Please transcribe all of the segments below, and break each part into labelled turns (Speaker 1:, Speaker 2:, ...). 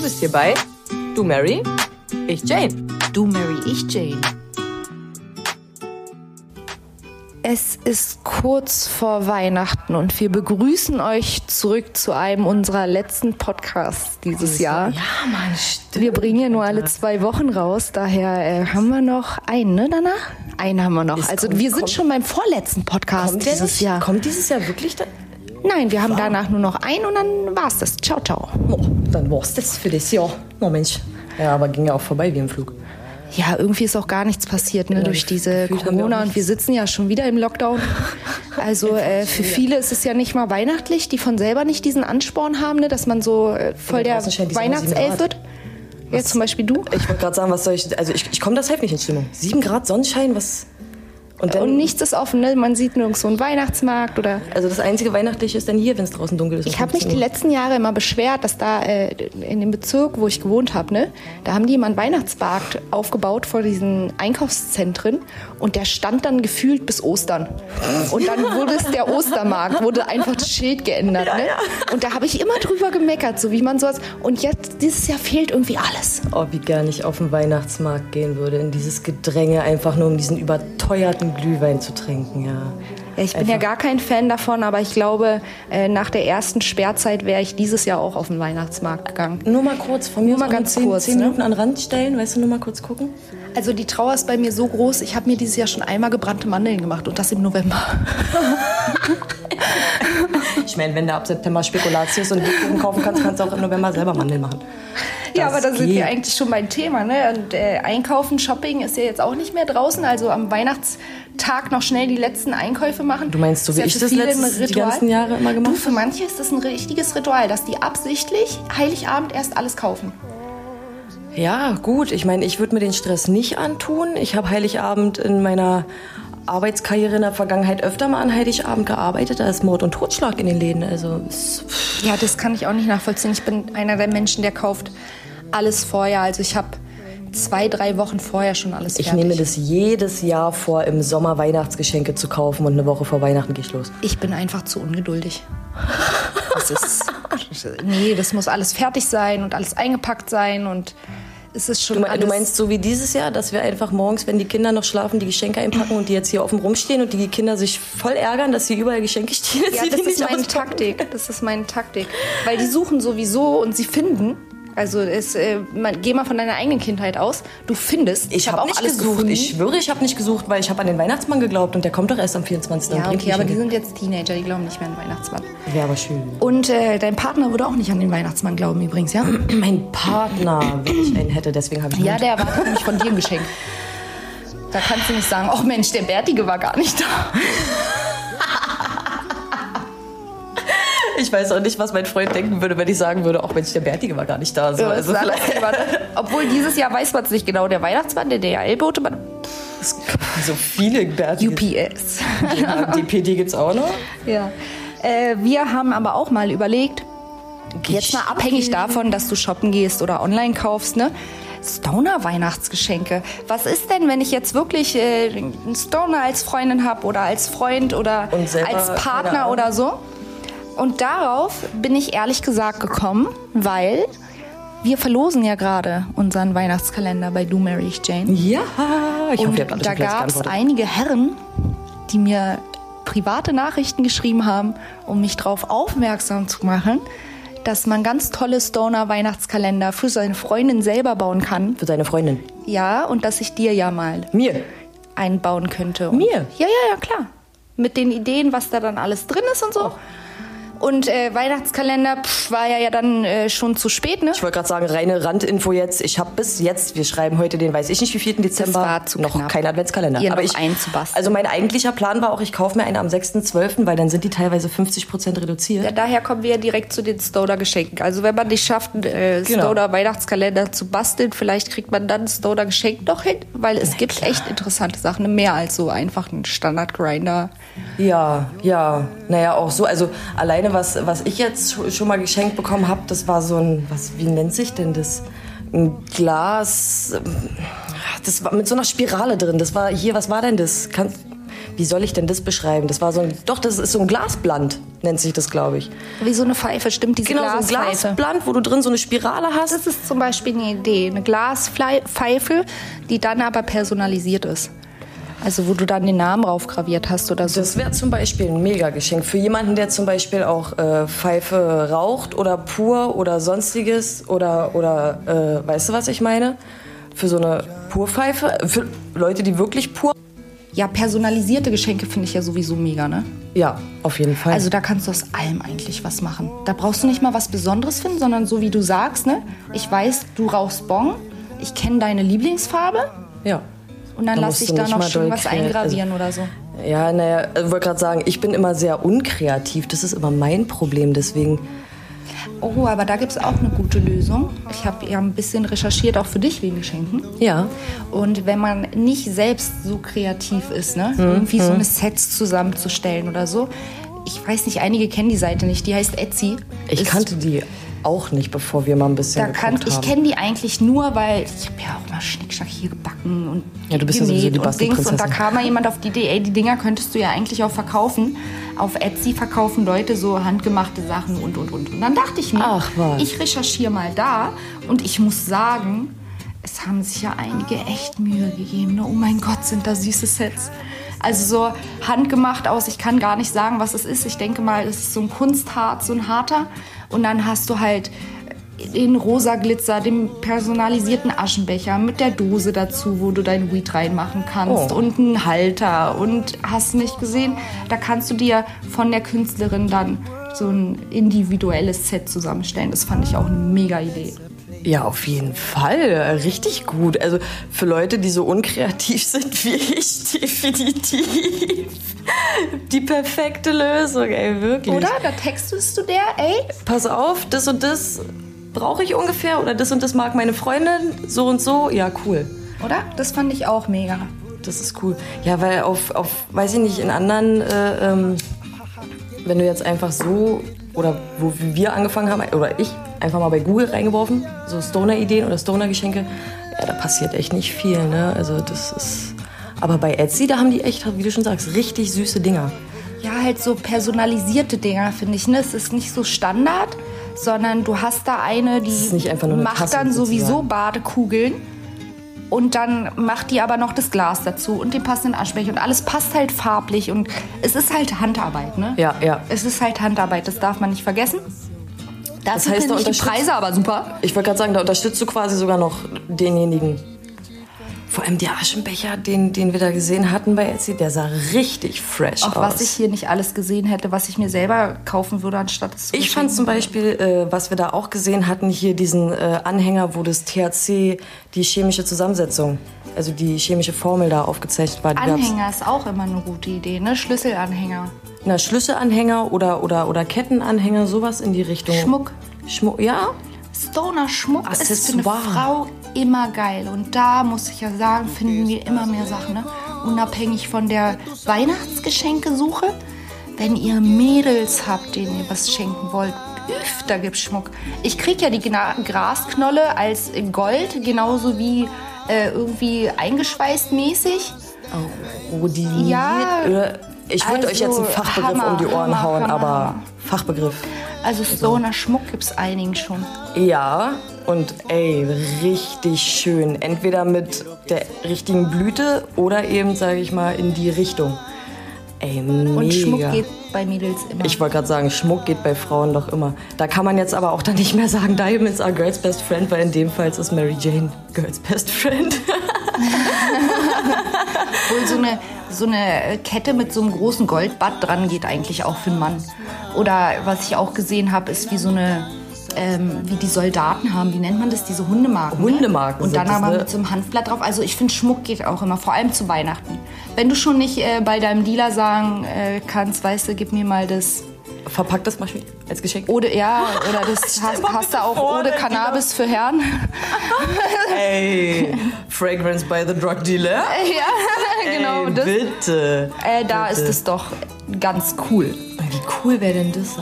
Speaker 1: Du bist hier bei Du Mary, ich Jane.
Speaker 2: Du Mary, ich Jane. Es ist kurz vor Weihnachten und wir begrüßen euch zurück zu einem unserer letzten Podcasts dieses Jahr.
Speaker 1: Ja, Mann, stimmt.
Speaker 2: Wir bringen ja nur alle zwei Wochen raus, daher äh, haben wir noch einen, ne, danach? Einen haben wir noch.
Speaker 1: Es
Speaker 2: Also
Speaker 1: kommt-
Speaker 2: wir sind
Speaker 1: kommt-
Speaker 2: schon beim vorletzten Podcast
Speaker 1: Kommt
Speaker 2: dieses
Speaker 1: nicht?
Speaker 2: Jahr.
Speaker 1: Kommt dieses Jahr wirklich da?
Speaker 2: Nein, wir haben danach nur noch einen und dann war's das. Ciao, ciao.
Speaker 1: Oh, dann war's das für das Jahr. Oh Mensch. Ja, aber ging ja auch vorbei wie im Flug.
Speaker 2: Ja, irgendwie ist auch gar nichts passiert ne, durch diese Corona und wir sitzen ja schon wieder im Lockdown. Also äh, für viele ist es ja nicht mal weihnachtlich, die von selber nicht diesen Ansporn haben, ne, dass man so äh, voll der Weihnachtself wird. Ja, zum Beispiel du.
Speaker 1: Ich wollte gerade sagen, was soll ich. Also ich, ich komme das safe nicht in Stimmung. Sieben Grad Sonnenschein, was. Und.
Speaker 2: Und nichts ist offen, ne? man sieht nirgends so einen Weihnachtsmarkt oder...
Speaker 1: also das einzige Weihnachtliche ist dann hier, wenn es draußen dunkel ist.
Speaker 2: Ich habe mich
Speaker 1: 15
Speaker 2: die letzten Jahre immer beschwert, dass da äh, in dem Bezirk, wo ich gewohnt habe, ne, da haben die immer einen Weihnachtsmarkt aufgebaut vor diesen Einkaufszentren und der stand dann gefühlt bis Ostern. Und dann wurde es der Ostermarkt, wurde einfach das Schild geändert. ne? Und da habe ich immer drüber gemeckert, so wie man sowas. Und jetzt, dieses Jahr fehlt irgendwie alles.
Speaker 1: Oh, wie gern ich auf den Weihnachtsmarkt gehen würde, in dieses Gedränge, einfach nur um diesen überteuerten Glühwein zu trinken, ja.
Speaker 2: Ja, ich bin ja gar kein Fan davon, aber ich glaube, äh, nach der ersten Sperrzeit wäre ich dieses Jahr auch auf den Weihnachtsmarkt gegangen.
Speaker 1: Nur mal kurz, von mir
Speaker 2: Nur mal ganz
Speaker 1: zehn,
Speaker 2: kurz,
Speaker 1: zehn
Speaker 2: ne?
Speaker 1: Minuten an den Rand stellen, weißt du, nur mal kurz gucken.
Speaker 2: Also die Trauer ist bei mir so groß, ich habe mir dieses Jahr schon einmal gebrannte Mandeln gemacht und das im November.
Speaker 1: Ich meine, wenn du ab September Spekulatius und Lebkuchen kaufen kannst, kannst du auch im November selber Mandeln machen.
Speaker 2: ja, aber da sind wir eigentlich schon beim Thema. Ne? Und äh, Einkaufen, Shopping ist ja jetzt auch nicht mehr draußen. Also am Weihnachtstag noch schnell die letzten Einkäufe machen.
Speaker 1: Du meinst, so wie ich das letztes- die ganzen Jahre immer gemacht
Speaker 2: Du, für manche ist das ein richtiges Ritual, dass die absichtlich Heiligabend erst alles kaufen.
Speaker 1: Ja, gut. Ich meine, ich würde mir den Stress nicht antun. Ich habe Heiligabend in meiner Arbeitskarriere in der Vergangenheit öfter mal an Heiligabend gearbeitet. Da ist Mord und Totschlag in den Läden. Also,
Speaker 2: Ja, das kann ich auch nicht nachvollziehen. Ich bin einer der Menschen, der kauft alles vorher. Also ich habe zwei, drei Wochen vorher schon alles
Speaker 1: ich
Speaker 2: fertig.
Speaker 1: nehme das jedes Jahr vor, im Sommer Weihnachtsgeschenke zu kaufen und eine Woche vor Weihnachten gehe ich los.
Speaker 2: Ich bin einfach zu ungeduldig. Das ist, nee, das muss alles fertig sein und alles eingepackt sein und es ist schon
Speaker 1: Du, du meinst so wie dieses Jahr, dass wir einfach morgens, wenn die Kinder noch schlafen, die Geschenke einpacken und die jetzt hier offen rumstehen und die Kinder sich voll ärgern, dass hier überall Geschenke stehen?
Speaker 2: ja, das ist meine
Speaker 1: auspacken?
Speaker 2: Taktik. Das ist meine Taktik, weil die suchen sowieso und sie finden. Also es, äh, man, geh mal von deiner eigenen Kindheit aus. Du findest.
Speaker 1: Ich
Speaker 2: hab
Speaker 1: habe nicht gesucht.
Speaker 2: gefunden.
Speaker 1: Ich schwöre, ich habe nicht gesucht, weil ich habe an den Weihnachtsmann geglaubt und der kommt doch erst am 24.
Speaker 2: ja, okay, aber die sind jetzt Teenager, die glauben nicht mehr an den Weihnachtsmann.
Speaker 1: Wäre aber schön.
Speaker 2: Und äh, dein Partner würde auch nicht an den Weihnachtsmann glauben übrigens, ja?
Speaker 1: Mein Partner, wenn ich einen hätte, deswegen habe ich
Speaker 2: Ja, der erwartet nämlich von dir ein Geschenk. Da kannst du nicht sagen, ach Mensch, der Bärtige war gar nicht da.
Speaker 1: Ich weiß auch nicht, was mein Freund denken würde, wenn ich sagen würde, auch Mensch, der Bärtige war gar nicht da. So, also
Speaker 2: alles jemand- Obwohl dieses Jahr weiß man es nicht genau. Der Weihnachtsmann, der DHL-Bote, man
Speaker 1: so viele Bärtige.
Speaker 2: UPS.
Speaker 1: Ja, die PD gibt's auch noch.
Speaker 2: ja. Äh, wir haben aber auch mal überlegt, jetzt mal abhängig davon, dass du shoppen gehst oder online kaufst, ne? Stoner-Weihnachtsgeschenke. Was ist denn, wenn ich jetzt wirklich äh, einen Stoner als Freundin habe oder als Freund oder als Partner oder so? Und darauf bin ich ehrlich gesagt gekommen, weil wir verlosen ja gerade unseren Weihnachtskalender bei Do Mary Ich Jane.
Speaker 1: Ja, ich hoffe,
Speaker 2: Und
Speaker 1: ihr habt alle
Speaker 2: da gab es einige Herren, die mir private Nachrichten geschrieben haben, um mich darauf aufmerksam zu machen, dass man ganz tolle Stoner-Weihnachtskalender für seine Freundin selber bauen kann.
Speaker 1: Für seine Freundin.
Speaker 2: Ja, und dass ich dir ja mal
Speaker 1: Mir.
Speaker 2: einbauen könnte.
Speaker 1: Mir?
Speaker 2: Ja, ja, ja, klar. Mit den Ideen, was da dann alles drin ist und so. Und äh, Weihnachtskalender pff, war ja, ja dann äh, schon zu spät, ne?
Speaker 1: Ich wollte gerade sagen, reine Randinfo jetzt. Ich habe bis jetzt, wir schreiben heute den, weiß ich nicht, wie 4. Dezember,
Speaker 2: war zu
Speaker 1: noch
Speaker 2: knapp.
Speaker 1: kein Adventskalender.
Speaker 2: Ihr
Speaker 1: Aber ich. Also mein eigentlicher Plan war auch, ich kaufe mir einen am 6.12., weil dann sind die teilweise 50% reduziert.
Speaker 2: Ja, daher kommen wir ja direkt zu den Stoner-Geschenken. Also wenn man nicht schafft, einen äh,
Speaker 1: Genau.
Speaker 2: Stoner-Weihnachtskalender zu basteln, vielleicht kriegt man dann Stoner-Geschenk doch hin, weil es gibt echt interessante Sachen, mehr als so einfach ein Standard-Grinder.
Speaker 1: Ja, ja. Naja, auch so. Also alleine, was, was ich jetzt scho- schon mal geschenkt bekommen habe, das war so ein, was, wie nennt sich denn das? Ein Glas, ähm, das war mit so einer Spirale drin. Das war hier, was war denn das? Kann, wie soll ich denn das beschreiben? Das war so ein, doch, das ist so ein Glasbland, nennt sich das, glaube ich.
Speaker 2: Wie so eine Pfeife, stimmt, diese
Speaker 1: Genau, so ein. Glasbland, wo du drin so eine Spirale hast.
Speaker 2: Das ist zum Beispiel eine Idee, eine Glaspfeife, die dann aber personalisiert ist. Also wo du dann den Namen raufgraviert hast oder so.
Speaker 1: Das wäre zum Beispiel ein Mega-Geschenk für jemanden, der zum Beispiel auch äh, Pfeife raucht oder pur oder sonstiges oder, oder äh, weißt du, was ich meine? Für so eine Purpfeife, für Leute, die wirklich pur.
Speaker 2: Ja, personalisierte Geschenke finde ich ja sowieso mega, ne?
Speaker 1: Ja, auf jeden Fall.
Speaker 2: Also da kannst du aus allem eigentlich was machen. Da brauchst du nicht mal was Besonderes finden, sondern so wie du sagst, ne? Ich weiß, du rauchst Bon, ich kenne deine Lieblingsfarbe
Speaker 1: ja.
Speaker 2: Und dann
Speaker 1: Da
Speaker 2: lass
Speaker 1: musst
Speaker 2: ich da noch schön was
Speaker 1: kreat-
Speaker 2: eingravieren oder so.
Speaker 1: Ja, naja, ich wollte gerade sagen, ich bin immer sehr unkreativ. Das ist immer mein Problem. Deswegen,
Speaker 2: Oh, aber da gibt es auch eine gute Lösung. Ich habe ja ein bisschen recherchiert, auch für dich wegen Geschenken.
Speaker 1: ja.
Speaker 2: Und wenn man nicht selbst so kreativ ist, ne,
Speaker 1: Hm,
Speaker 2: irgendwie so eine Sets zusammenzustellen oder so. Ich weiß nicht, einige kennen die Seite nicht. Die heißt Etsy.
Speaker 1: Ich
Speaker 2: Ist-
Speaker 1: kannte die auch nicht, bevor wir mal ein bisschen
Speaker 2: Da kann, ich kenne die eigentlich nur, weil ich habe ja auch mal Schnickschnack hier gebacken und
Speaker 1: Ja, du bist ja sowieso die
Speaker 2: und Dings. Und da kam mal jemand auf die Idee, ey, die Dinger könntest du ja eigentlich auch verkaufen. Auf Etsy verkaufen Leute so handgemachte Sachen und, und, und. Und dann dachte ich mir,
Speaker 1: Ach,
Speaker 2: ich recherchiere mal da und ich muss sagen, es haben sich ja einige echt Mühe gegeben. Ne? Oh mein Gott, sind da süße Sets. Also so handgemacht aus, ich kann gar nicht sagen, was es ist. Ich denke mal, es ist so ein Kunstharz, so ein harter. Und dann hast du halt den rosa Glitzer, den personalisierten Aschenbecher mit der Dose dazu, wo du dein Weed reinmachen kannst
Speaker 1: Oh.
Speaker 2: und einen Halter und hast nicht gesehen, da kannst du dir von der Künstlerin dann so ein individuelles Set zusammenstellen. Das fand ich auch eine mega Idee.
Speaker 1: Ja, auf jeden Fall. Richtig gut. Also für Leute, die so unkreativ sind wie ich, definitiv die perfekte Lösung, ey, wirklich.
Speaker 2: Oder? Da textest du der, ey,
Speaker 1: Pass auf, das und das brauche ich ungefähr oder das und das mag meine Freundin, so und so. Ja, cool.
Speaker 2: oder? Das fand ich auch mega.
Speaker 1: Das ist cool. Ja, weil auf, auf weiß ich nicht, in anderen, äh, ähm, wenn du jetzt einfach so, oder wo wir angefangen haben, oder ich, einfach mal bei Google reingeworfen, so Stoner-Ideen oder Stoner-Geschenke, ja, da passiert echt nicht viel, ne? Also das ist... Aber bei Etsy, da haben die echt, wie du schon sagst, richtig süße Dinger.
Speaker 2: Ja, halt so personalisierte Dinger, finde ich. Ne? Es ist nicht so Standard, sondern du hast da eine, die
Speaker 1: eine
Speaker 2: macht
Speaker 1: Tasse
Speaker 2: dann sowieso
Speaker 1: sozusagen.
Speaker 2: Badekugeln. Und dann macht die aber noch das Glas dazu und den passenden Aschbecher. Und alles passt halt farblich. Und es ist halt Handarbeit, ne?
Speaker 1: Ja, ja.
Speaker 2: Es ist halt Handarbeit, das darf man nicht vergessen. Das,
Speaker 1: Das heißt, da
Speaker 2: die Preise aber super.
Speaker 1: Ich wollte gerade sagen, da unterstützt du quasi sogar noch denjenigen. Vor allem der Aschenbecher, den, den wir da gesehen hatten bei Etsy, der sah richtig fresh
Speaker 2: Auch
Speaker 1: aus.
Speaker 2: was ich hier nicht alles gesehen hätte, was ich mir selber kaufen würde, anstatt es zu
Speaker 1: Ich fand zum Beispiel, äh, was wir da auch gesehen hatten, hier diesen äh, Anhänger, wo das THC, die chemische Zusammensetzung, also die chemische Formel da aufgezeichnet war. Die
Speaker 2: Anhänger ist auch immer eine gute Idee, ne? Schlüsselanhänger.
Speaker 1: Na, Schlüsselanhänger oder, oder, oder Kettenanhänger, sowas in die Richtung.
Speaker 2: Schmuck.
Speaker 1: Schmuck, ja?
Speaker 2: Stoner-Schmuck ist für eine
Speaker 1: Accessoire.
Speaker 2: Frau immer geil. Und da muss ich ja sagen, finden wir immer mehr Sachen. Ne? Unabhängig von der Weihnachtsgeschenkesuche. Wenn ihr Mädels habt, denen ihr was schenken wollt, üff, da gibt's Schmuck. Ich krieg ja die Gna Grasknolle als Gold, genauso wie äh, irgendwie eingeschweißt mäßig.
Speaker 1: Oh, die
Speaker 2: Ja,
Speaker 1: Oder ich würde euch jetzt einen
Speaker 2: also
Speaker 1: Fachbegriff
Speaker 2: Hammer,
Speaker 1: um die Ohren
Speaker 2: Hammer,
Speaker 1: hauen,
Speaker 2: Hammer,
Speaker 1: aber. Fachbegriff.
Speaker 2: Also Stoner-Schmuck gibt's einigen schon.
Speaker 1: Ja, und ey, richtig schön. Entweder mit der richtigen Blüte oder eben, sage ich mal, in die Richtung. Ey, mega.
Speaker 2: Und Schmuck geht bei Mädels immer.
Speaker 1: Ich wollte gerade sagen, Schmuck geht bei Frauen doch immer. Da kann man jetzt aber auch dann nicht mehr sagen, Diamonds are Girls Best Friend, weil in dem Fall ist Mary Jane Girls Best Friend.
Speaker 2: Obwohl so eine, so eine Kette mit so einem großen Goldbad dran geht eigentlich auch für einen Mann. Oder was ich auch gesehen habe, ist wie so eine, ähm, wie die Soldaten haben, wie nennt man das, diese Hundemarken. ne?
Speaker 1: Hundemarken
Speaker 2: Und
Speaker 1: sind
Speaker 2: dann
Speaker 1: das,
Speaker 2: aber
Speaker 1: ne?
Speaker 2: mit so einem Hanfblatt drauf. Also ich finde, Schmuck geht auch immer, vor allem zu Weihnachten. Wenn du schon nicht äh, bei deinem Dealer sagen äh, kannst, weißt du, gib mir mal das
Speaker 1: Verpackt das mal als Geschenk.
Speaker 2: Ode, ja, oder das hast, hast du auch
Speaker 1: vor,
Speaker 2: Ode Cannabis für Herren.
Speaker 1: Ey, Fragrance by the Drug Dealer.
Speaker 2: ja, genau.
Speaker 1: Ey,
Speaker 2: Das,
Speaker 1: bitte.
Speaker 2: äh, da
Speaker 1: bitte.
Speaker 2: ist es doch ganz cool.
Speaker 1: Wie cool wäre denn das?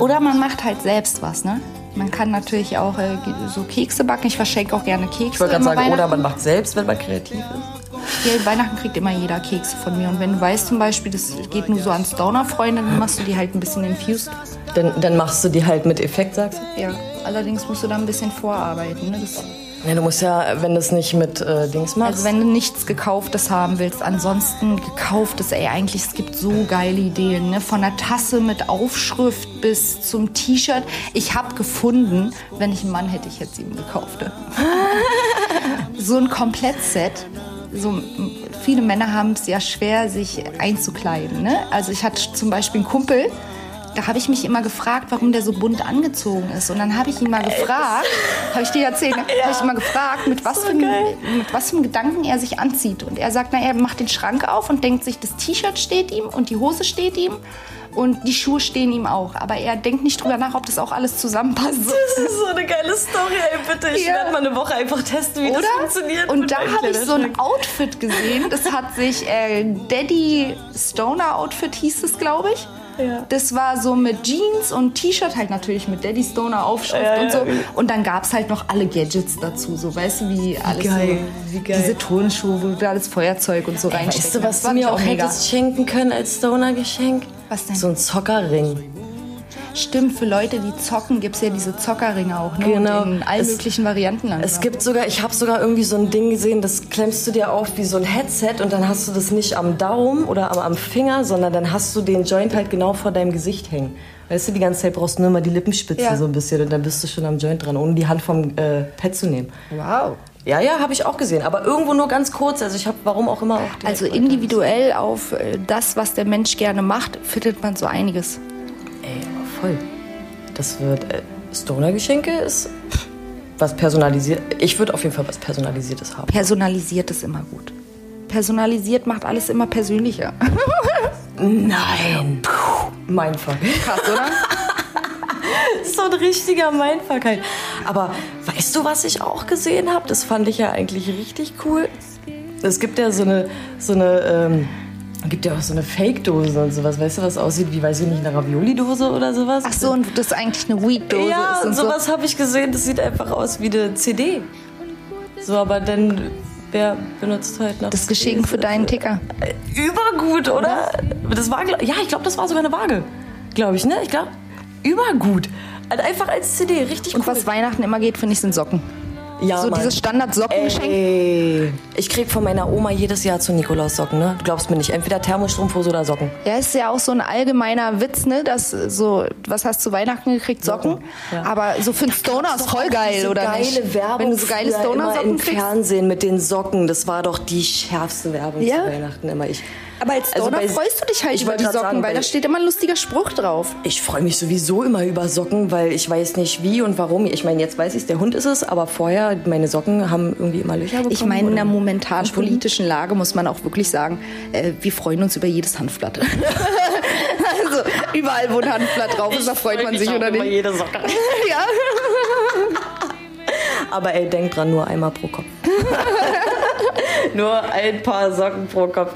Speaker 2: Oder man macht halt selbst was, ne? Man kann natürlich auch äh, so Kekse backen. Ich verschenke auch gerne Kekse.
Speaker 1: ich wollte gerade sagen, oder man macht selbst, wenn man kreativ ist.
Speaker 2: prinzipiell Weihnachten kriegt immer jeder Kekse von mir. Und wenn du weißt zum Beispiel, das geht nur so an Stoner-Freunde, dann machst du die halt ein bisschen infused.
Speaker 1: Dann, dann machst du die halt mit Effekt, sagst du?
Speaker 2: Ja. Allerdings musst du da ein bisschen vorarbeiten. Ne? Das,
Speaker 1: Ja, du musst ja, wenn du es nicht mit äh, Dings machst.
Speaker 2: also wenn du nichts Gekauftes haben willst, ansonsten gekauftes, ey, eigentlich, es gibt so geile Ideen. Ne? Von der Tasse mit Aufschrift bis zum T-Shirt. Ich habe gefunden, wenn ich einen Mann hätte, ich hätte es ihm gekauft. ne? so ein Komplettset. So, viele Männer haben es ja schwer, sich einzukleiden. Ne? Also ich hatte zum Beispiel einen Kumpel, da habe ich mich immer gefragt, warum der so bunt angezogen ist. Und dann habe ich ihn mal gefragt, habe ich dir erzählt, ne? habe ich ihn mal gefragt, mit was, für einem, mit was für einem Gedanken er sich anzieht. Und er sagt, na, er macht den Schrank auf und denkt sich, das T-Shirt steht ihm und die Hose steht ihm und die Schuhe stehen ihm auch. Aber er denkt nicht drüber nach, ob das auch alles zusammenpasst.
Speaker 1: Das ist so eine geile Story, ey, bitte. Ich
Speaker 2: Ja.
Speaker 1: werde mal eine Woche einfach testen, wie
Speaker 2: Oder?
Speaker 1: das funktioniert.
Speaker 2: Und da habe ich so ein. Outfit gesehen. Das hat sich äh, Daddy Stoner Outfit hieß es, glaube ich.
Speaker 1: Ja.
Speaker 2: Das war so mit Jeans und T-Shirt, halt natürlich mit Daddy Stoner Aufschrift
Speaker 1: Ja,
Speaker 2: und so. Und dann gab es halt noch alle Gadgets dazu, so weißt du, wie alles
Speaker 1: geil,
Speaker 2: so.
Speaker 1: wie geil.
Speaker 2: Diese Turnschuhe, wo du da das Feuerzeug und so reinsteckst.
Speaker 1: Weißt du, was du mir auch
Speaker 2: mega.
Speaker 1: hättest schenken können als Stoner-Geschenk?
Speaker 2: Was denn?
Speaker 1: So ein Zockerring.
Speaker 2: Stimmt, für Leute, die zocken, gibt es ja diese Zockerringe auch, ne?
Speaker 1: Genau.
Speaker 2: Und in allen
Speaker 1: Es-
Speaker 2: möglichen Varianten langsam.
Speaker 1: Es gibt sogar, ich habe sogar irgendwie so ein Ding gesehen, das klemmst du dir auf wie so ein Headset und dann hast du das nicht am Daumen oder am, am Finger, sondern dann hast du den Joint halt genau vor deinem Gesicht hängen. Weißt du, die ganze Zeit brauchst du nur mal die Lippenspitze
Speaker 2: Ja.
Speaker 1: so ein bisschen und dann bist du schon am Joint dran, ohne die Hand vom äh, Pad zu nehmen.
Speaker 2: wow.
Speaker 1: Ja, ja, habe ich auch gesehen, aber irgendwo nur ganz kurz. Also ich habe, warum auch immer, auch
Speaker 2: Also individuell auf äh, das, was der Mensch gerne macht, findet man so einiges.
Speaker 1: Voll. Das wird äh, Stoner-Geschenke ist was personalisiert. Ich würde auf jeden Fall was personalisiertes haben.
Speaker 2: Personalisiert ist immer gut. Personalisiert macht alles immer persönlicher.
Speaker 1: Nein. Puh, Mindfuck.
Speaker 2: Krass, oder?
Speaker 1: so ein richtiger Mindfuck halt. Aber weißt du, was ich auch gesehen habe? Das fand ich ja eigentlich richtig cool. Es gibt ja so eine, so eine, ähm, gibt ja auch so eine Fake-Dose und sowas. Weißt du, was aussieht wie, weiß ich nicht, eine Ravioli-Dose oder sowas?
Speaker 2: Ach so, und das eigentlich eine Weed-Dose
Speaker 1: ja,
Speaker 2: ist
Speaker 1: und
Speaker 2: und so.
Speaker 1: sowas habe ich gesehen. Das sieht einfach aus wie eine CD. So, aber dann, wer benutzt halt noch?
Speaker 2: Das Geschenk für deinen Ticker.
Speaker 1: Übergut, oder? Das war, ja, ich glaube, das war sogar eine Waage. Glaube ich, ne? Ich glaube, übergut. Also einfach als CD, richtig
Speaker 2: Und
Speaker 1: cool.
Speaker 2: was Weihnachten immer geht, finde ich, sind Socken.
Speaker 1: Ja,
Speaker 2: so
Speaker 1: Mann.
Speaker 2: dieses Standard-Sockengeschenk.
Speaker 1: Ich krieg von meiner Oma jedes Jahr zu Nikolaus Socken, ne? Du glaubst mir nicht. Entweder Thermostrumpfhose oder Socken.
Speaker 2: Ja, ist ja auch so ein allgemeiner Witz, ne? Dass so, was hast du zu Weihnachten gekriegt? Socken.
Speaker 1: Ja.
Speaker 2: Aber so für einen Stoner ist voll geil, oder
Speaker 1: geile
Speaker 2: nicht?
Speaker 1: Werbung
Speaker 2: Wenn du so geile Stoner-Socken
Speaker 1: im
Speaker 2: kriegst.
Speaker 1: Fernsehen mit den Socken, das war doch die schärfste Werbung
Speaker 2: Ja.
Speaker 1: zu Weihnachten immer. Ich,
Speaker 2: Aber als
Speaker 1: Also
Speaker 2: Stoner
Speaker 1: bei-
Speaker 2: freust du dich halt über die Socken,
Speaker 1: sagen,
Speaker 2: weil
Speaker 1: bei-
Speaker 2: da steht immer ein lustiger Spruch drauf.
Speaker 1: ich freue mich sowieso immer über Socken, weil ich weiß nicht wie und warum. Ich meine, jetzt weiß ich der Hund ist es, aber vorher, meine Socken haben irgendwie immer Löcher bekommen.
Speaker 2: Ich meine, in der momentanen politischen Lage muss man auch wirklich sagen, äh, wir freuen uns über jedes Hanfblatt. also überall, wo ein Handblatt drauf ist, da freut man sich, oder
Speaker 1: über
Speaker 2: nicht?
Speaker 1: jede Socke.
Speaker 2: Ja.
Speaker 1: Aber ey, denk dran, nur einmal pro Kopf. nur ein paar Socken pro Kopf.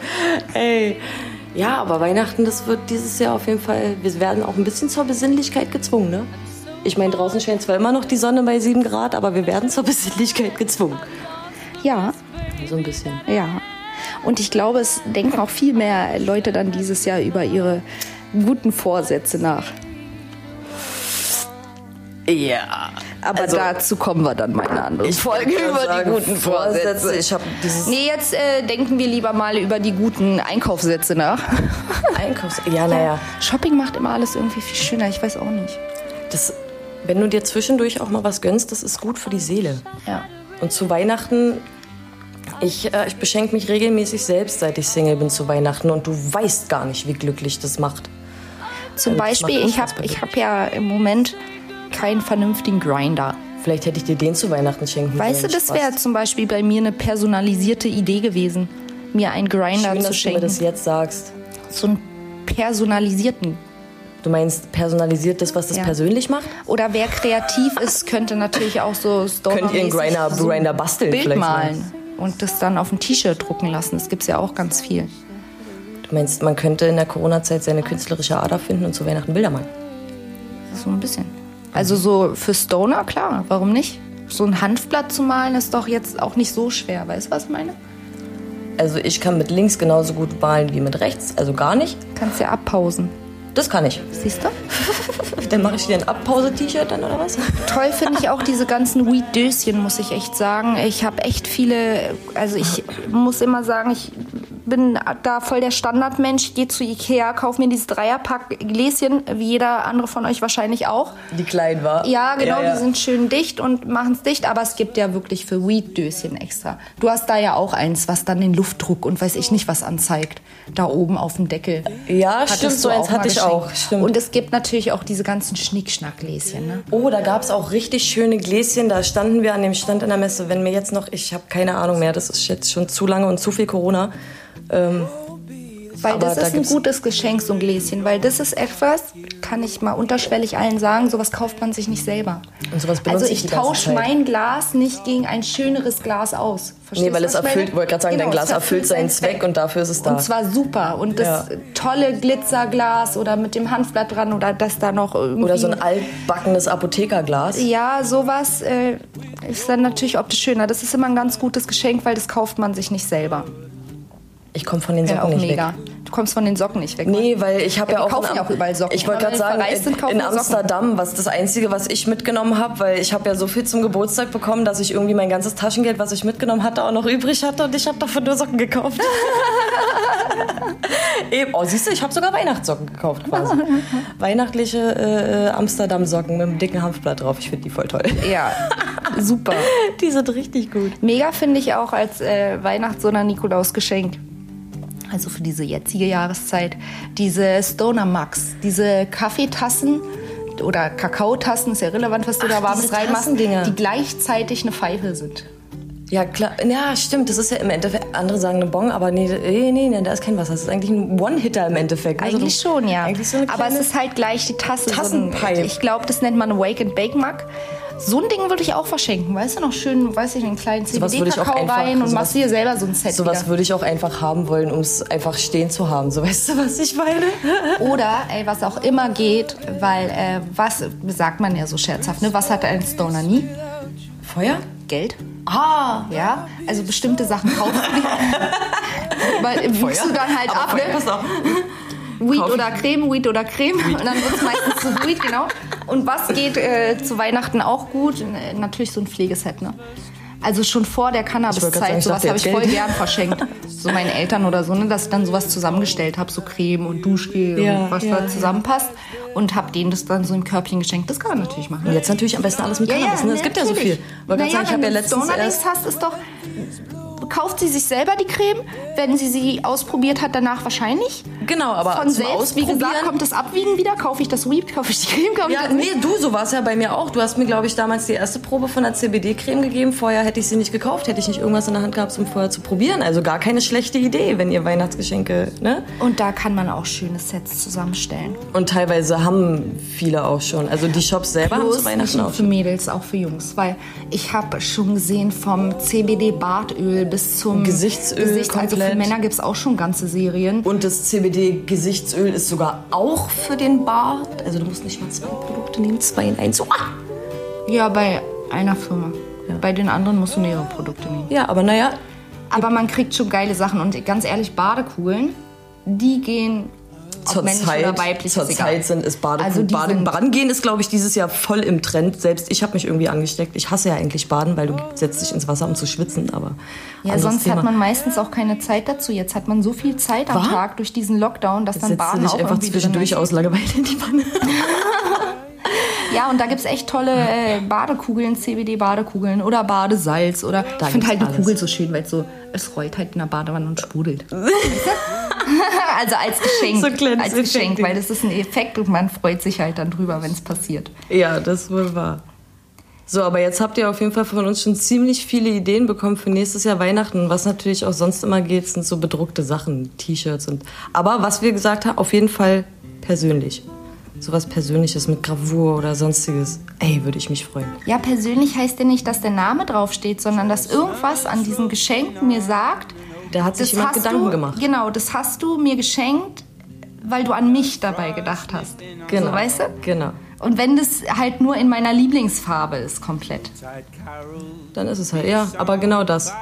Speaker 1: Ey. Ja, aber Weihnachten, das wird dieses Jahr auf jeden Fall, wir werden auch ein bisschen zur Besinnlichkeit gezwungen, ne? Ich meine, draußen scheint zwar immer noch die Sonne bei 7 Grad, aber wir werden zur Besinnlichkeit gezwungen.
Speaker 2: Ja,
Speaker 1: So ein bisschen.
Speaker 2: ja. Und ich glaube, es denken auch viel mehr Leute dann dieses Jahr über ihre guten Vorsätze nach.
Speaker 1: Ja.
Speaker 2: Aber
Speaker 1: Also,
Speaker 2: dazu kommen wir dann mal in einer anderen Folge
Speaker 1: wollte
Speaker 2: über
Speaker 1: sagen,
Speaker 2: die guten Vorsätze.
Speaker 1: Ich dieses
Speaker 2: Nee, jetzt äh, denken wir lieber mal über die guten Einkaufssätze nach.
Speaker 1: Einkaufs... Ja, naja.
Speaker 2: Shopping macht immer alles irgendwie viel schöner, ich weiß auch nicht.
Speaker 1: Das, wenn du dir zwischendurch auch mal was gönnst, das ist gut für die Seele.
Speaker 2: Ja.
Speaker 1: Und zu Weihnachten, ich, äh, ich beschenke mich regelmäßig selbst, seit ich Single bin zu Weihnachten. Und du weißt gar nicht, wie glücklich das macht.
Speaker 2: Zum
Speaker 1: Also, das
Speaker 2: Beispiel,
Speaker 1: macht
Speaker 2: ich habe ich hab ja im Moment keinen vernünftigen Grinder.
Speaker 1: Vielleicht hätte ich dir den zu Weihnachten schenken
Speaker 2: Weißt du, das wäre zum Beispiel bei mir eine personalisierte Idee gewesen, mir einen Grinder
Speaker 1: Schön,
Speaker 2: zu
Speaker 1: dass du mir
Speaker 2: schenken.
Speaker 1: das jetzt sagst.
Speaker 2: So einen personalisierten.
Speaker 1: Du meinst personalisiert das, was das
Speaker 2: Ja.
Speaker 1: persönlich macht?
Speaker 2: Oder wer kreativ ist, könnte natürlich auch so
Speaker 1: Könnt ihr einen Grinder-
Speaker 2: so
Speaker 1: Grinder basteln
Speaker 2: Bild
Speaker 1: vielleicht mal?
Speaker 2: malen und das dann auf ein T-Shirt drucken lassen. Das gibt's ja auch ganz viel.
Speaker 1: Du meinst, man könnte in der Corona-Zeit seine künstlerische Ader finden und zu Weihnachten Bilder malen?
Speaker 2: So ein bisschen. Also so für Stoner, klar, warum nicht? So ein Hanfblatt zu malen ist doch jetzt auch nicht so schwer, weißt du, was ich meine?
Speaker 1: Also ich kann mit links genauso gut malen wie mit rechts, also gar nicht.
Speaker 2: Kannst ja abpausen.
Speaker 1: Das kann ich.
Speaker 2: Siehst du?
Speaker 1: Dann mache ich dir ein Abpause-T-Shirt dann oder was?
Speaker 2: Toll finde ich auch diese ganzen Weed-Döschen, muss ich echt sagen. Ich habe echt viele, also ich muss immer sagen, ich bin da voll der Standardmensch. Ich gehe zu Ikea, kaufe mir dieses Dreierpack Gläschen, wie jeder andere von euch wahrscheinlich auch.
Speaker 1: Die klein war.
Speaker 2: Ja, genau,
Speaker 1: Ja, ja.
Speaker 2: die sind schön dicht und machen es dicht, aber es gibt ja wirklich für Weed-Döschen extra. Du hast da ja auch eins, was dann den Luftdruck und weiß ich nicht was anzeigt. Da oben auf dem Deckel.
Speaker 1: Ja,
Speaker 2: Hattest
Speaker 1: stimmt, so eins hatte ich
Speaker 2: geschenkt.
Speaker 1: auch. Stimmt.
Speaker 2: Und es gibt natürlich auch diese ganzen Schnickschnack-Gläschen. Ne?
Speaker 1: Oh, da gab es auch richtig schöne Gläschen. Da standen wir an dem Stand in der Messe. Wenn mir jetzt noch, ich habe keine Ahnung mehr, das ist jetzt schon zu lange und zu viel Corona. Ähm,
Speaker 2: Weil
Speaker 1: Aber
Speaker 2: das
Speaker 1: da
Speaker 2: ist ein gutes Geschenk, so ein Gläschen. Weil das ist etwas, kann ich mal unterschwellig allen sagen, sowas kauft man sich nicht selber.
Speaker 1: Und sowas benutze
Speaker 2: also
Speaker 1: ich
Speaker 2: ich tausche mein Glas nicht gegen ein schöneres Glas aus. Verstehst
Speaker 1: nee, weil es erfüllt, wollte gerade sagen, dein
Speaker 2: Genau,
Speaker 1: Glas
Speaker 2: es
Speaker 1: erfüllt seinen Zweck und dafür ist es da.
Speaker 2: Und zwar super. Und das
Speaker 1: Ja.
Speaker 2: tolle Glitzerglas oder mit dem Hanfblatt dran oder das da noch irgendwie...
Speaker 1: Oder so ein altbackenes Apothekerglas.
Speaker 2: Ja, sowas äh, ist dann natürlich optisch schöner. Das ist immer ein ganz gutes Geschenk, weil das kauft man sich nicht selber.
Speaker 1: Ich komme von den
Speaker 2: Ja,
Speaker 1: Socken
Speaker 2: auch
Speaker 1: nicht
Speaker 2: mega.
Speaker 1: weg.
Speaker 2: Du kommst von den Socken nicht weg.
Speaker 1: Nee, weil ich habe
Speaker 2: Ja,
Speaker 1: ja, auch,
Speaker 2: kaufen ja auch überall Socken.
Speaker 1: Ich wollte gerade sagen,
Speaker 2: sind,
Speaker 1: in,
Speaker 2: Socken.
Speaker 1: Amsterdam, was das Einzige, was ich mitgenommen habe, weil ich habe ja so viel zum Geburtstag bekommen, dass ich irgendwie mein ganzes Taschengeld, was ich mitgenommen hatte, auch noch übrig hatte und ich habe davon nur Socken gekauft. Eben. Oh, siehst du, ich habe sogar Weihnachtssocken gekauft quasi. Weihnachtliche äh, äh, Amsterdam-Socken mit einem dicken Hanfblatt drauf. Ich finde die voll toll.
Speaker 2: Ja, super.
Speaker 1: Die sind richtig gut.
Speaker 2: Mega finde ich auch als äh, Weihnachts- oder Nikolausgeschenk. Also für diese jetzige Jahreszeit. Diese Stoner Max, diese Kaffeetassen oder Kakaotassen, ist ja relevant, was du da
Speaker 1: Ach,
Speaker 2: warmes
Speaker 1: diese
Speaker 2: reinmachst, die gleichzeitig eine Pfeife sind.
Speaker 1: Ja, klar. Ja, stimmt. Das ist ja im Endeffekt, andere sagen eine Bong, aber nee, nee, nee, nee da ist kein Wasser. Das ist eigentlich ein One-Hitter im Endeffekt. Also
Speaker 2: Eigentlich schon, ja.
Speaker 1: Eigentlich so
Speaker 2: Aber es ist halt gleich die Tasse.
Speaker 1: Tassenpipe.
Speaker 2: So ein, ich glaube, das nennt man Wake and Bake Mug. So ein Ding würde ich auch verschenken. Weißt du, noch schön, weiß ich, einen kleinen CBD-Kakao rein und
Speaker 1: sowas-
Speaker 2: machst dir selber so ein Set
Speaker 1: Sowas würde ich auch einfach haben wollen, um es einfach stehen zu haben. So weißt du, was ich meine?
Speaker 2: Oder, ey, was auch immer geht, weil, äh, was sagt man ja so scherzhaft, ne? Was hat ein Stoner nie?
Speaker 1: Feuer?
Speaker 2: Geld.
Speaker 1: Ah!
Speaker 2: Ja, also bestimmte Sachen kaufen. Weil wiegst du dann halt ab, ne? Weed oder Creme, Weed oder Creme. Und dann wird es meistens zu Weed, genau. Und was geht äh, zu Weihnachten auch gut? Äh, Natürlich so ein Pflegeset, ne? Also schon vor der Cannabis-Zeit, sowas habe ich voll
Speaker 1: Geld.
Speaker 2: gern verschenkt. So meinen Eltern oder so, ne, dass ich dann sowas zusammengestellt habe, so Creme und Duschgel
Speaker 1: Ja,
Speaker 2: und was
Speaker 1: ja,
Speaker 2: da zusammenpasst. Und habe denen das dann so im Körbchen geschenkt. Das kann man natürlich machen.
Speaker 1: Und jetzt natürlich am besten alles mit Cannabis. ne? Es gibt ja so viel. Wollte gerade sagen, ich habe ja letztens erst...
Speaker 2: hast, ist doch kauft sie sich selber die Creme, wenn sie sie ausprobiert hat, danach wahrscheinlich.
Speaker 1: Genau, aber
Speaker 2: Von selbst, wie gesagt,
Speaker 1: Ausprobieren-
Speaker 2: kommt das Abwiegen wieder. Kaufe ich das Weed, kaufe ich die Creme, kaufe
Speaker 1: Ja,
Speaker 2: ich das
Speaker 1: nee, du, so war es ja bei mir auch. Du hast mir, glaube ich, damals die erste Probe von der CBD-Creme gegeben. Vorher hätte ich sie nicht gekauft, hätte ich nicht irgendwas in der Hand gehabt, um vorher zu probieren. Also gar keine schlechte Idee, wenn ihr Weihnachtsgeschenke, ne?
Speaker 2: Und da kann man auch schöne Sets zusammenstellen.
Speaker 1: Und teilweise haben viele auch schon. Also die Shops selber haben zu
Speaker 2: Plus
Speaker 1: Weihnachten
Speaker 2: nicht
Speaker 1: auch
Speaker 2: für. Mädels, auch für Jungs. Weil ich habe schon gesehen vom CBD-Bartöl bis zum
Speaker 1: Gesichtsöl
Speaker 2: Gesicht. Also für
Speaker 1: komplett.
Speaker 2: Männer gibt es auch schon ganze Serien.
Speaker 1: Und das CBD-Gesichtsöl ist sogar auch für den Bart. Also du musst nicht mal zwei Produkte nehmen, zwei in eins. Uah!
Speaker 2: Ja, bei einer Firma. Bei den anderen musst du mehrere Produkte nehmen.
Speaker 1: Ja, aber naja,
Speaker 2: Aber man kriegt schon geile Sachen. Und ganz ehrlich, Badekugeln, die gehen
Speaker 1: zur Zeit,
Speaker 2: oder weiblich.
Speaker 1: zur
Speaker 2: ist.
Speaker 1: Zeit sind es Bade
Speaker 2: Also die
Speaker 1: Baden, Baden gehen ist, glaube ich, dieses Jahr voll im Trend. Selbst ich habe mich irgendwie angesteckt. Ich hasse ja eigentlich Baden, weil du setzt dich ins Wasser, um zu schwitzen. Aber
Speaker 2: Ja, sonst
Speaker 1: Thema.
Speaker 2: hat man meistens auch keine Zeit dazu. Jetzt hat man so viel Zeit am
Speaker 1: Wahr?
Speaker 2: Tag durch diesen Lockdown, dass dann
Speaker 1: setzt du
Speaker 2: Baden auch
Speaker 1: einfach zwischendurch
Speaker 2: ist.
Speaker 1: aus Langeweile in die Wanne.
Speaker 2: Ja, und da gibt es echt tolle äh, Badekugeln, CBD-Badekugeln oder Badesalz. Oder ich finde halt eine
Speaker 1: alles.
Speaker 2: Kugel so schön, weil es so, es rollt halt in der Badewanne und sprudelt. Also als Geschenk.
Speaker 1: So
Speaker 2: als Geschenk, weil das ist ein Effekt und man freut sich halt dann drüber, wenn es passiert.
Speaker 1: Ja, das ist wohl wahr. So, aber jetzt habt ihr auf jeden Fall von uns schon ziemlich viele Ideen bekommen für nächstes Jahr Weihnachten. Was natürlich auch sonst immer geht, sind so bedruckte Sachen, T-Shirts und. Aber was wir gesagt haben, auf jeden Fall persönlich. Sowas Persönliches mit Gravur oder sonstiges. Ey, würde ich mich freuen.
Speaker 2: Ja, persönlich heißt ja nicht, dass der Name draufsteht, sondern dass irgendwas an diesem Geschenk mir sagt.
Speaker 1: Da hat sich jemand Gedanken
Speaker 2: du,
Speaker 1: gemacht.
Speaker 2: Genau, das hast du mir geschenkt, weil du an mich dabei gedacht hast.
Speaker 1: Genau.
Speaker 2: So, weißt du?
Speaker 1: Genau.
Speaker 2: Und wenn das halt nur in meiner Lieblingsfarbe ist, komplett,
Speaker 1: Dann ist es halt, ja, aber genau das.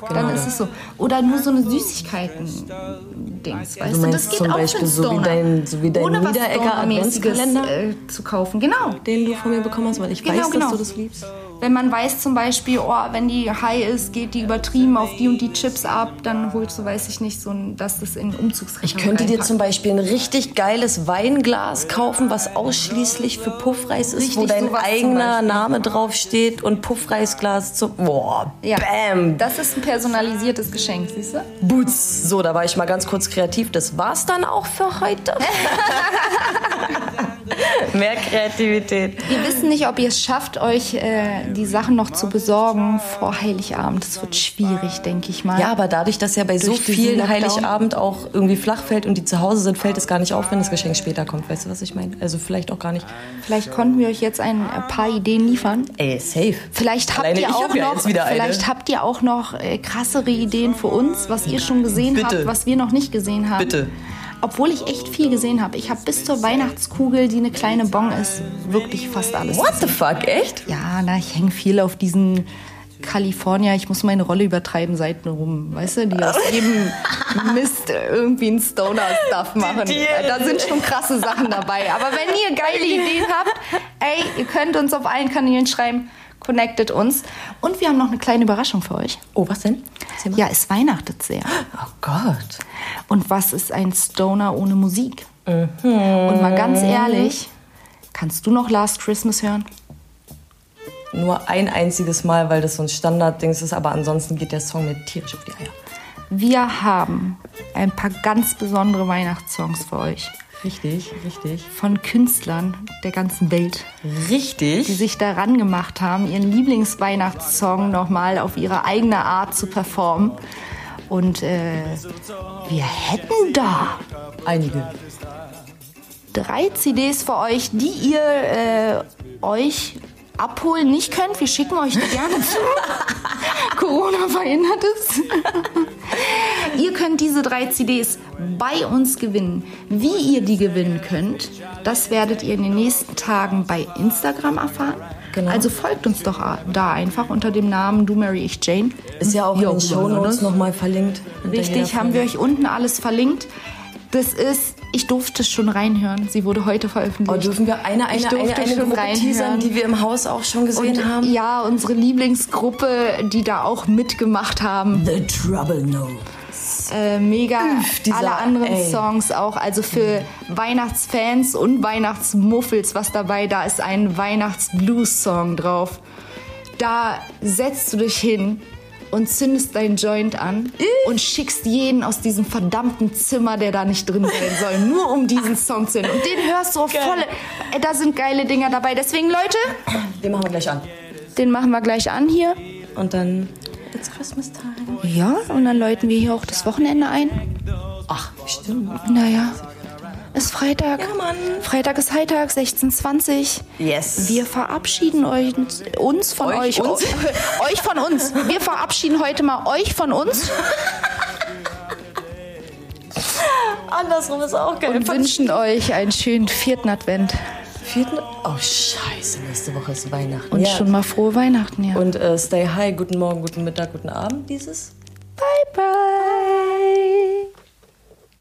Speaker 1: Genau
Speaker 2: dann
Speaker 1: das.
Speaker 2: ist es so. Oder nur so eine Süßigkeiten-Dings, weißt du?
Speaker 1: meinst
Speaker 2: Das geht
Speaker 1: zum
Speaker 2: auch
Speaker 1: Beispiel so wie dein- so wie dein
Speaker 2: Ohne
Speaker 1: Niederegger Adventskalender?
Speaker 2: äh, zu kaufen. Genau.
Speaker 1: Den du von mir bekommen hast, weil ich
Speaker 2: Genau,
Speaker 1: weiß,
Speaker 2: genau.
Speaker 1: dass du das liebst.
Speaker 2: Wenn man weiß zum Beispiel, oh, wenn die high ist, geht die übertrieben auf die und die Chips ab, dann holst du, weiß ich nicht, so ein, dass das in Umzugsrechnung
Speaker 1: Ich könnte dir
Speaker 2: reinpackt.
Speaker 1: zum Beispiel ein richtig geiles Weinglas kaufen, was ausschließlich für Puffreis ist, wo
Speaker 2: Richtig,
Speaker 1: dein
Speaker 2: sowas zum
Speaker 1: eigener. Name draufsteht und Puffreisglas zum. Boah,
Speaker 2: Ja.
Speaker 1: bam,
Speaker 2: Das ist ein personalisiertes Geschenk, siehst du?
Speaker 1: Boots. So, da war ich mal ganz kurz kreativ. Das war's dann auch für heute. Mehr Kreativität.
Speaker 2: Wir wissen nicht, ob ihr es schafft, euch äh, die Sachen noch zu besorgen vor Heiligabend. Das wird schwierig, denke ich mal.
Speaker 1: Ja, aber dadurch, dass ja bei so
Speaker 2: Durch diesen
Speaker 1: vielen. Heiligabend auch irgendwie flach fällt und die zu Hause sind, fällt es gar nicht auf, wenn das Geschenk später kommt. Weißt du, was ich meine? Also vielleicht auch gar nicht.
Speaker 2: Vielleicht konnten wir euch jetzt ein paar Ideen liefern.
Speaker 1: Ey, safe.
Speaker 2: Vielleicht habt
Speaker 1: Alleine
Speaker 2: ihr auch
Speaker 1: hab ja
Speaker 2: noch,
Speaker 1: eine.
Speaker 2: vielleicht habt ihr auch noch äh, krassere Ideen für uns, was ihr schon gesehen
Speaker 1: Bitte.
Speaker 2: habt, was wir noch nicht gesehen haben.
Speaker 1: Bitte.
Speaker 2: Obwohl ich echt viel gesehen habe. Ich habe bis zur Weihnachtskugel, die eine kleine Bon ist, wirklich fast alles.
Speaker 1: What the fuck, echt?
Speaker 2: Ja, na, ich hänge viel auf diesen California, ich muss meine Rolle übertreiben, Seiten rum. Weißt du, die aus jedem Mist irgendwie einen Stoner-Stuff machen. Da sind schon krasse Sachen dabei. Aber wenn ihr geile Ideen habt, ey, ihr könnt uns auf allen Kanälen schreiben, connectet uns. Und wir haben noch eine kleine Überraschung für euch.
Speaker 1: Oh, was denn?
Speaker 2: Ja, es weihnachtet sehr.
Speaker 1: Oh Gott.
Speaker 2: Und was ist ein Stoner ohne Musik?
Speaker 1: Mhm.
Speaker 2: Und mal ganz ehrlich, kannst du noch Last Christmas hören?
Speaker 1: Nur ein einziges Mal, weil das so ein Standarddings ist, aber ansonsten geht der Song mir tierisch auf die Eier.
Speaker 2: Wir haben ein paar ganz besondere Weihnachtssongs für euch.
Speaker 1: Richtig, richtig.
Speaker 2: Von Künstlern der ganzen Welt, die
Speaker 1: Richtig?
Speaker 2: sich daran gemacht haben, ihren Lieblingsweihnachtssong nochmal auf ihre eigene Art zu performen. Und äh, wir hätten da
Speaker 1: Einige.
Speaker 2: drei CDs für euch, die ihr äh, euch abholen nicht könnt. Wir schicken euch die gerne zu. Corona verhindert es. ihr könnt diese drei CDs bei uns gewinnen. Wie ihr die gewinnen könnt, das werdet ihr in den nächsten Tagen bei Instagram erfahren.
Speaker 1: Genau.
Speaker 2: Also folgt uns doch da einfach unter dem Namen Du Mary Ich Jane.
Speaker 1: Ist ja auch in den Shownotes nochmal verlinkt.
Speaker 2: Richtig, haben wir euch unten alles verlinkt. Das ist, ich durfte schon reinhören. Sie wurde heute
Speaker 1: Oh,
Speaker 2: veröffentlicht.
Speaker 1: dürfen wir eine,
Speaker 2: Ich
Speaker 1: eine, eine,
Speaker 2: durfte
Speaker 1: eine
Speaker 2: schon
Speaker 1: Gruppe
Speaker 2: reinhören.
Speaker 1: teasern, die wir im Haus auch schon gesehen
Speaker 2: Und
Speaker 1: haben?
Speaker 2: ja, unsere Lieblingsgruppe, die da auch mitgemacht haben.
Speaker 1: The Trouble Knows.
Speaker 2: Äh, mega.
Speaker 1: dieser-
Speaker 2: Alle anderen
Speaker 1: ey.
Speaker 2: Songs auch. Also für Weihnachtsfans und Weihnachtsmuffels, was dabei, da ist ein Weihnachts-Blues-Song drauf. Da setzt du dich hin und zündest deinen Joint an und schickst jeden aus diesem verdammten Zimmer, der da nicht drin sein soll, nur um diesen Song zu hören. Und den hörst du auf volle. Äh, Da sind geile Dinger dabei. Deswegen, Leute,
Speaker 1: Den machen wir gleich an.
Speaker 2: den machen wir gleich an hier.
Speaker 1: Und dann, it's Christmas time.
Speaker 2: Ja, und dann läuten wir hier auch das Wochenende ein.
Speaker 1: Ach, stimmt.
Speaker 2: Naja, ist Freitag.
Speaker 1: Ja, Mann.
Speaker 2: Freitag ist Freitag, 16.20
Speaker 1: Yes.
Speaker 2: Wir verabschieden euch, uns von
Speaker 1: Euch,
Speaker 2: euch.
Speaker 1: uns?
Speaker 2: euch von uns. Wir verabschieden heute mal euch von uns
Speaker 1: Andersrum ist auch geil.
Speaker 2: und wünschen euch einen schönen vierten Advent.
Speaker 1: Vierten? Oh, scheiße. Nächste Woche ist Weihnachten.
Speaker 2: Und
Speaker 1: ja.
Speaker 2: schon mal frohe Weihnachten, ja.
Speaker 1: Und äh, stay high. Guten Morgen, guten Mittag, guten Abend. Dieses.
Speaker 2: Bye, bye.